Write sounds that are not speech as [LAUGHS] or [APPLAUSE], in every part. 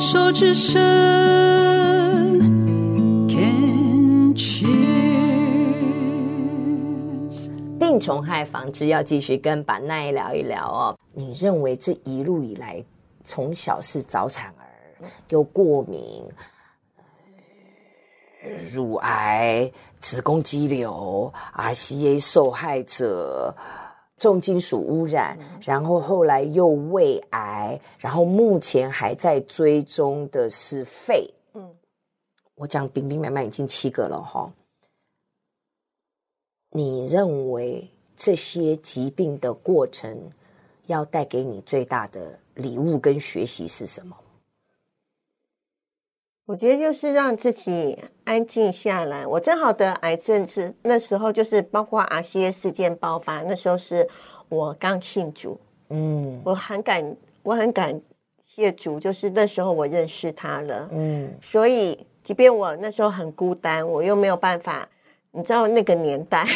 手之声，Can cheers。病虫害防治要继续跟板奈聊一聊哦。你认为这一路以来，从小是早产儿，又过敏、乳癌、子宫肌瘤、RCA 受害者。重金属污染，然后后来又胃癌，然后目前还在追踪的是肺。嗯，我讲兵兵满满已经七个了哈。你认为这些疾病的过程要带给你最大的礼物跟学习是什么？我觉得就是让自己安静下来。我正好得癌症是那时候，就是包括 RCA 事件爆发，那时候是我刚信主。嗯，我很感，我很感谢主，就是那时候我认识他了。嗯，所以即便我那时候很孤单，我又没有办法，你知道那个年代，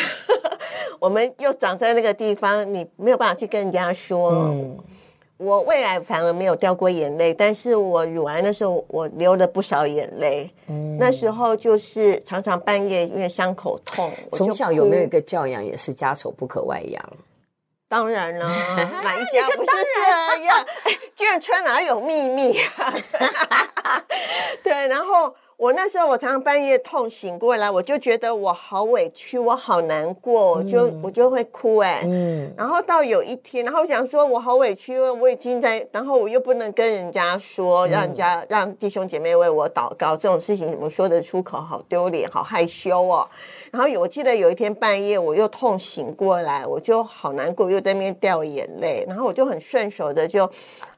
[LAUGHS] 我们又长在那个地方，你没有办法去跟人家说。嗯。我胃癌反而没有掉过眼泪，但是我乳癌的时候我流了不少眼泪。嗯，那时候就是常常半夜因为伤口痛。从小有没有一个教养也是家丑不可外扬？当然了，[LAUGHS] 哪一家不是这样？眷村哪有秘密啊？[LAUGHS] 对，然后。我那时候，我常常半夜痛醒过来，我就觉得我好委屈，我好难过，我就、嗯、我就会哭哎、欸。嗯。然后到有一天，然后我想说，我好委屈，我已经在，然后我又不能跟人家说，让人家让弟兄姐妹为我祷告，这种事情怎么说得出口？好丢脸，好害羞哦。然后有，我记得有一天半夜，我又痛醒过来，我就好难过，又在那边掉眼泪，然后我就很顺手的就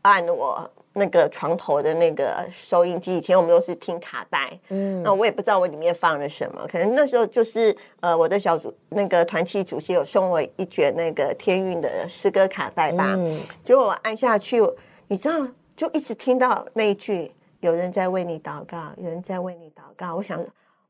按我。那个床头的那个收音机，以前我们都是听卡带，嗯，那我也不知道我里面放了什么，可能那时候就是呃，我的小组那个团契主席有送我一卷那个天韵的诗歌卡带吧，嗯，结果我按下去，你知道，就一直听到那一句“有人在为你祷告，有人在为你祷告”，我想。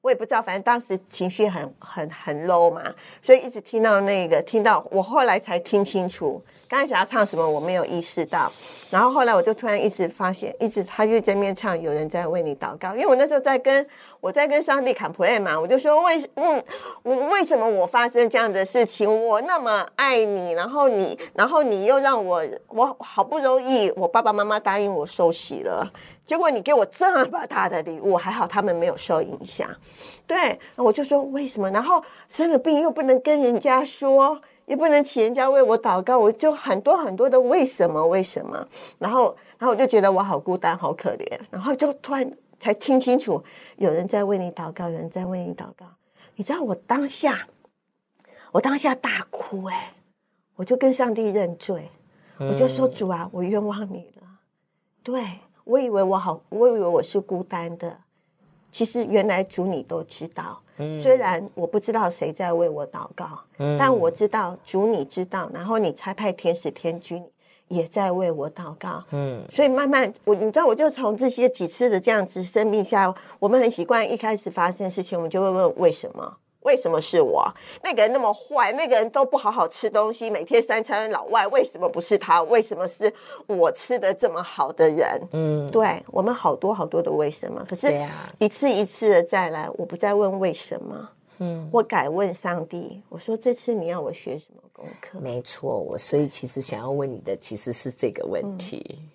我也不知道，反正当时情绪很很很 low 嘛，所以一直听到那个，听到我后来才听清楚，刚才想要唱什么我没有意识到，然后后来我就突然一直发现，一直他就在面唱，有人在为你祷告，因为我那时候在跟我在跟上帝 complain 嘛，我就说为嗯我为什么我发生这样的事情，我那么爱你，然后你然后你又让我我好不容易我爸爸妈妈答应我受洗了。结果你给我这么大的礼物，还好他们没有受影响。对，我就说为什么？然后生了病又不能跟人家说，也不能请人家为我祷告，我就很多很多的为什么？为什么？然后，然后我就觉得我好孤单，好可怜。然后就突然才听清楚，有人在为你祷告，有人在为你祷告。你知道我当下，我当下大哭哎，我就跟上帝认罪，我就说主啊，我冤枉你了。对。我以为我好，我以为我是孤单的，其实原来主你都知道。嗯，虽然我不知道谁在为我祷告，嗯，但我知道主你知道，然后你差派天使天君也在为我祷告。嗯，所以慢慢我你知道，我就从这些几次的这样子生命下，我们很习惯一开始发生事情，我们就会问为什么。为什么是我？那个人那么坏，那个人都不好好吃东西，每天三餐老外，为什么不是他？为什么是我吃的这么好的人？嗯，对，我们好多好多的为什么，可是一次一次的再来，我不再问为什么，嗯，我改问上帝，我说这次你要我学什么功课？没错，我所以其实想要问你的其实是这个问题，嗯，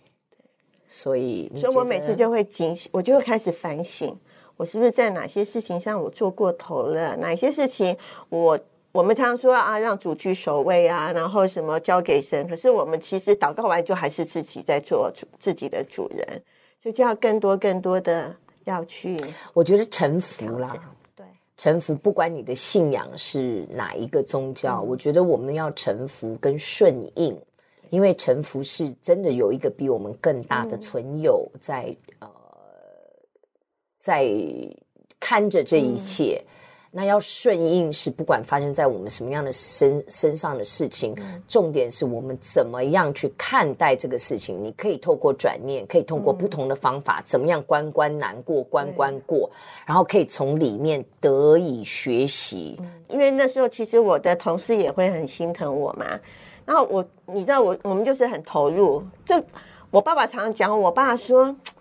所以所以我每次就会警醒，我就会开始反省。我是不是在哪些事情上我做过头了？哪些事情我我们常常说啊，让主居首位啊，然后什么交给神。可是我们其实祷告完就还是自己在做主自己的主人，所以就要更多更多的要去。我觉得臣服啦，对，臣服，不管你的信仰是哪一个宗教，嗯，我觉得我们要臣服跟顺应，因为臣服是真的有一个比我们更大的存有在，嗯，呃。在看着这一切，嗯、那要顺应是不管发生在我们什么样的身身上的事情，嗯、重点是我们怎么样去看待这个事情。你可以透过转念，可以通过不同的方法，嗯、怎么样关关难过关关过，然后可以从里面得以学习。因为那时候其实我的同事也会很心疼我嘛，然后我你知道我我们就是很投入。这我爸爸常常讲，我爸说这。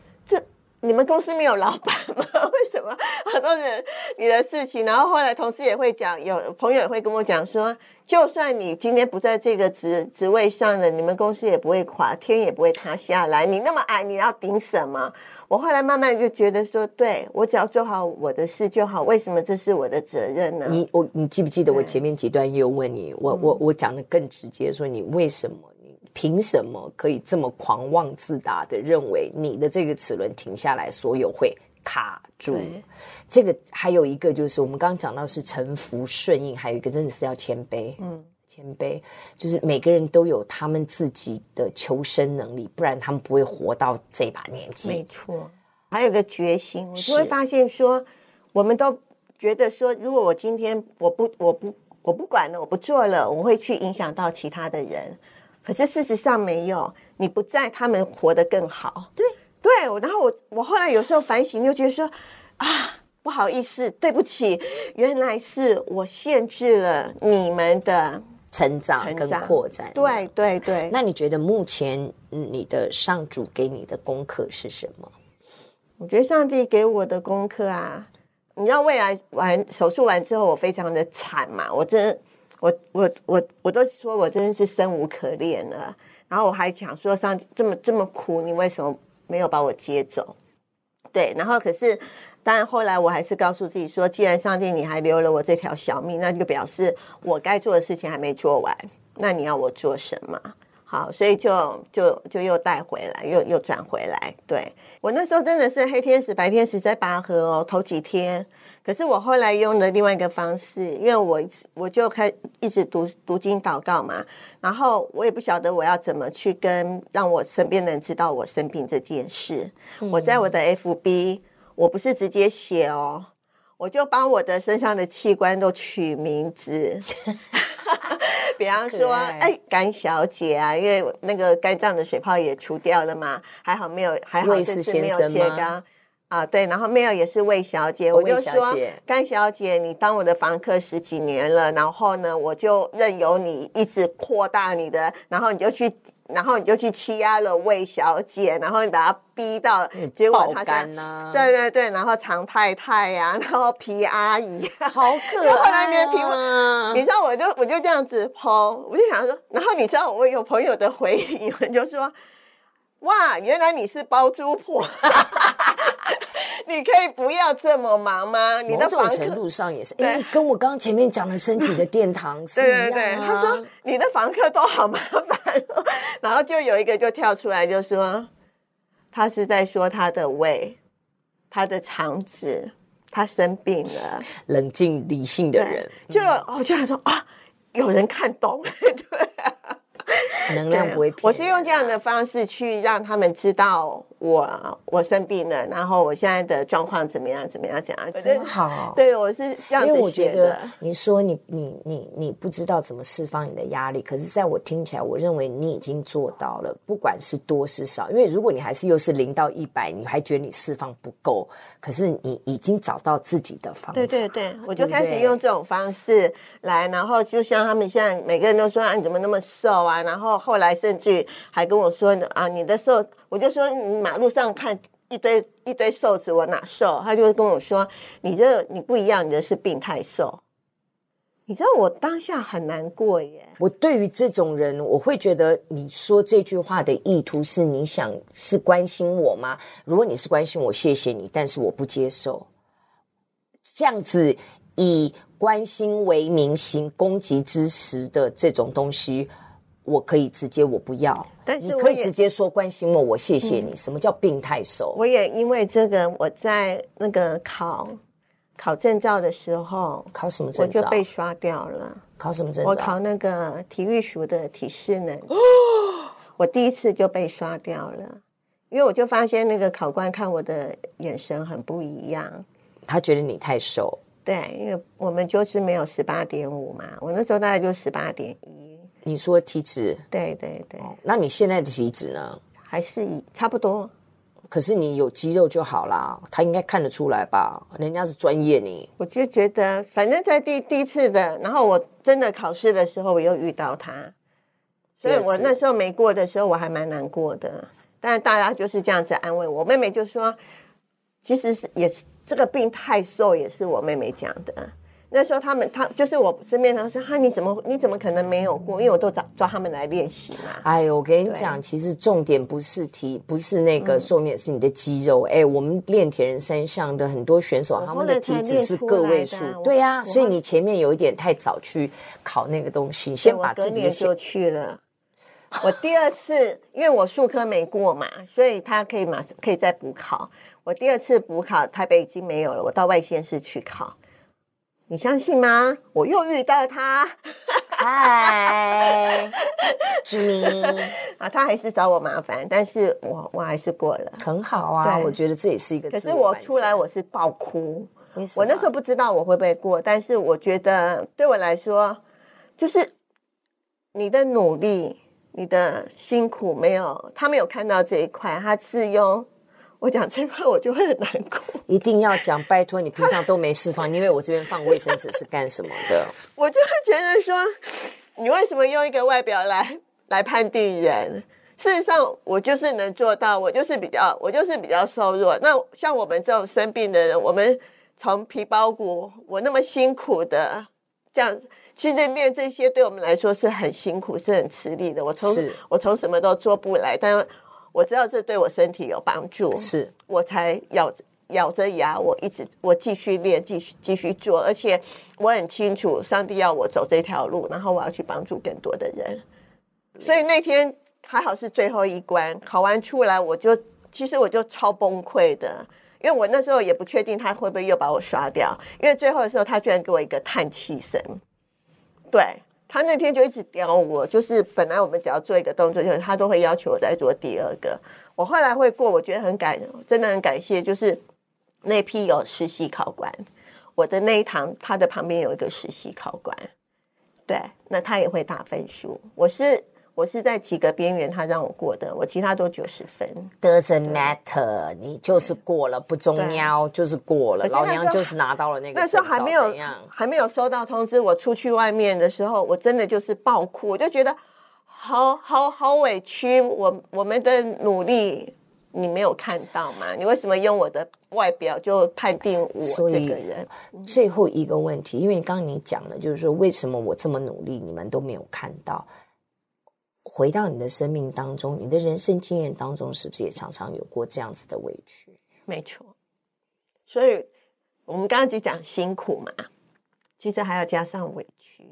你们公司没有老板吗？为什么很多人你的事情？然后后来同事也会讲，有朋友也会跟我讲说，就算你今天不在这个职职位上了，你们公司也不会垮，天也不会塌下来。你那么矮，你要顶什么？我后来慢慢就觉得说，对，我只要做好我的事就好。为什么这是我的责任呢？你我你记不记得我前面几段也有问你，我我我讲的更直接，说你为什么？凭什么可以这么狂妄自大的认为你的这个齿轮停下来，所有会卡住？这个还有一个就是我们刚刚讲到是臣服顺应，还有一个真的是要谦卑。嗯，谦卑就是每个人都有他们自己的求生能力，不然他们不会活到这把年纪。没错，还有个决心，我就会发现说，我们都觉得说，如果我今天我不我不我不管了，我不做了，我会去影响到其他的人。可是事实上没有，你不在，他们活得更好。对对，然后我我后来有时候反省，就觉得说啊，不好意思，对不起，原来是我限制了你们的成长跟扩展。对对对。那你觉得目前你的上主给你的功课是什么？我觉得上帝给我的功课啊，你知道，未来完手术完之后，我非常的惨嘛，我真。我我我我都说我真的是生无可恋了，然后我还想说，上这么这么苦，你为什么没有把我接走？对，然后可是，当然后来我还是告诉自己说，既然上帝你还留了我这条小命，那就表示我该做的事情还没做完，那你要我做什么？好，所以就就就又带回来，又又转回来。对，我那时候真的是黑天使白天使在拔河哦，头几天。可是我后来用了另外一个方式，因为我我就开一直读读经祷告嘛，然后我也不晓得我要怎么去跟让我身边的人知道我生病这件事。嗯、我在我的 FB，我不是直接写哦，我就把我的身上的器官都取名字，[LAUGHS] 比方说，哎，甘小姐啊，因为那个肝脏的水泡也除掉了嘛，还好没有，还好这次没有切肝。啊，对，然后 Mail 也是魏小姐，我就说甘小姐，你当我的房客十几年了，然后呢，我就任由你一直扩大你的，然后你就去，然后你就去欺压了魏小姐，然后你把她逼到，结果她想，啊、对对对，然后常太太呀、啊，[LAUGHS] 然后皮阿姨，好可爱、啊，后来你的皮，你知道，我就我就这样子 po，我就想说，然后你知道我有朋友的回应，[LAUGHS] 就说。哇，原来你是包租婆，[LAUGHS] 你可以不要这么忙吗？你的某种程度上也是，哎对，跟我刚刚前面讲的升级的殿堂是一样、啊、对对对，他说你的房客都好麻烦，然后就有一个就跳出来就说，他是在说他的胃，他的肠子，他生病了。冷静理性的人，就我就想说啊，有人看懂，[LAUGHS] 对、啊。能量不会偏，我是用这样的方式去让他们知道我我生病了，然后我现在的状况怎么样怎么样怎样，真好。[LAUGHS] 对，我是这样子学的。因为我觉得你说你你你你不知道怎么释放你的压力，可是在我听起来，我认为你已经做到了，不管是多是少。因为如果你还是又是零到一百，你还觉得你释放不够，可是你已经找到自己的方法。对对对，我就开始用这种方式来，然后就像他们现在每个人都说啊，你怎么那么瘦啊？然后后来甚至还跟我说呢啊，你的瘦，我就说你马路上看一堆一堆瘦子，我哪瘦？他就会跟我说，你这你不一样，你的是病态瘦。你知道我当下很难过耶。我对于这种人，我会觉得你说这句话的意图是你想是关心我吗？如果你是关心我，谢谢你，但是我不接受这样子以关心为名行攻击之实的这种东西。我可以直接，我不要。但是你可以直接说关心我，我谢谢你。嗯、什么叫病态瘦？我也因为这个，我在那个考考证照的时候，考什么证照？我就被刷掉了。考什么证照？我考那个体育署的体适能。哦，[GASPS] 我第一次就被刷掉了，因为我就发现那个考官看我的眼神很不一样。他觉得你太瘦。对，因为我们就是没有十八点五嘛，我那时候大概就十八点一。你说体脂？对对对。那你现在的体脂呢？还是以差不多。可是你有肌肉就好啦，他应该看得出来吧？人家是专业你，你我就觉得，反正在第第一次的，然后我真的考试的时候，我又遇到他，所以我那时候没过的时候，我还蛮难过的。但大家就是这样子安慰我。妹妹就说：“其实是也是这个病太瘦，也是我妹妹讲的。那时候他们，他就是我身边人说，哈，你怎么你怎么可能没有过？因为我都找抓他们来练习嘛。哎呦，我跟你讲，其实重点不是体，不是那个重点是你的肌肉。哎、嗯，我们练铁人三项的很多选手，他们的体脂是个位数。对呀、啊，所以你前面有一点太早去考那个东西，先把自己的就去了。我第二次，因为我数科没过嘛，所以他可以马上可以再补考。我第二次补考，台北已经没有了，我到外县市去考。你相信吗？我又遇到他，嗨，志明 [LAUGHS] 啊，他还是找我麻烦，但是我我还是过了，很好啊。我觉得这也是一个。可是我出来我是爆哭，我那时候不知道我会不会过，但是我觉得对我来说，就是你的努力、你的辛苦没有他没有看到这一块，他是用。我讲这块，我就会很难过。一定要讲，拜托你平常都没释放，因为我这边放卫生纸是干什么的？[LAUGHS] 我就会觉得说，你为什么用一个外表来来判定人？事实上，我就是能做到，我就是比较，我就是比较瘦弱。那像我们这种生病的人，我们从皮包骨，我那么辛苦的这样，其实练这些对我们来说是很辛苦，是很吃力的。我从我从什么都做不来，但。我知道这对我身体有帮助，是我才咬着咬着牙，我一直我继续练，继续继续做，而且我很清楚，上帝要我走这条路，然后我要去帮助更多的人。所以那天还好是最后一关，考完出来，我就其实我就超崩溃的，因为我那时候也不确定他会不会又把我刷掉，因为最后的时候他居然给我一个叹气声，对。他那天就一直刁我，就是本来我们只要做一个动作，就是他都会要求我再做第二个。我后来会过，我觉得很感，真的很感谢，就是那批有实习考官，我的那一堂他的旁边有一个实习考官，对，那他也会打分数。我是。我是在及格边缘，他让我过的，我其他都九十分。Doesn't matter，你就是过了，不重要，就是过了。老娘就是拿到了那个。那时候还没有还没有收到通知，我出去外面的时候，我真的就是爆哭，我就觉得好好好委屈。我我们的努力你没有看到吗？你为什么用我的外表就判定我这个人？最后一个问题，因为刚刚你讲了，就是说为什么我这么努力，你们都没有看到？回到你的生命当中，你的人生经验当中，是不是也常常有过这样子的委屈？没错，所以我们刚刚就讲辛苦嘛，其实还要加上委屈。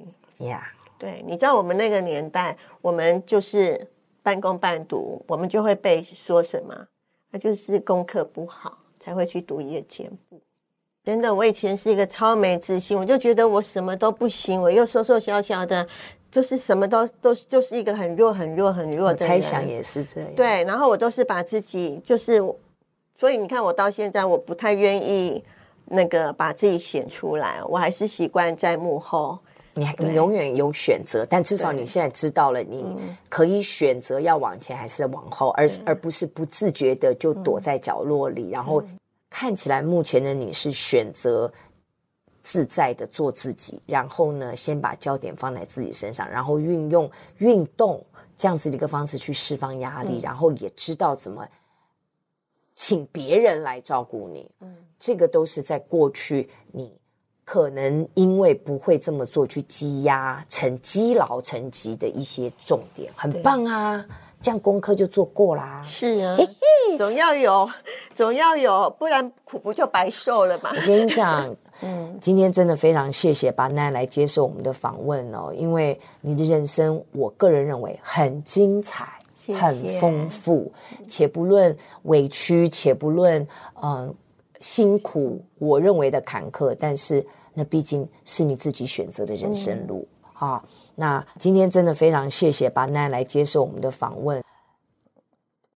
呀，Yeah. 对，你知道我们那个年代，我们就是半工半读，我们就会被说什么？那就是功课不好才会去读夜间部。真的，我以前是一个超没自信，我就觉得我什么都不行，我又瘦瘦小小的。就是什么都都就是一个很弱很弱很弱的。猜想也是这样。对，然后我都是把自己就是，所以你看我到现在我不太愿意那个把自己显出来，我还是习惯在幕后。你你永远有选择，但至少你现在知道了，你可以选择要往前还是往后，而而不是不自觉的就躲在角落里，然后看起来目前的你是选择。自在的做自己，然后呢，先把焦点放在自己身上，然后运用运动这样子的一个方式去释放压力，嗯、然后也知道怎么请别人来照顾你。嗯，这个都是在过去你可能因为不会这么做去积压成积劳成疾的一些重点，很棒啊。这样功课就做过啦，是啊，总要有，总要有，不然苦不就白受了嘛？我跟你讲，[LAUGHS] 嗯，今天真的非常谢谢巴奈来接受我们的访问哦，因为你的人生，我个人认为很精彩，谢谢很丰富，且不论委屈，且不论嗯、呃、辛苦，我认为的坎坷，但是那毕竟是你自己选择的人生路啊。那今天真的非常谢谢巴奈来接受我们的访问。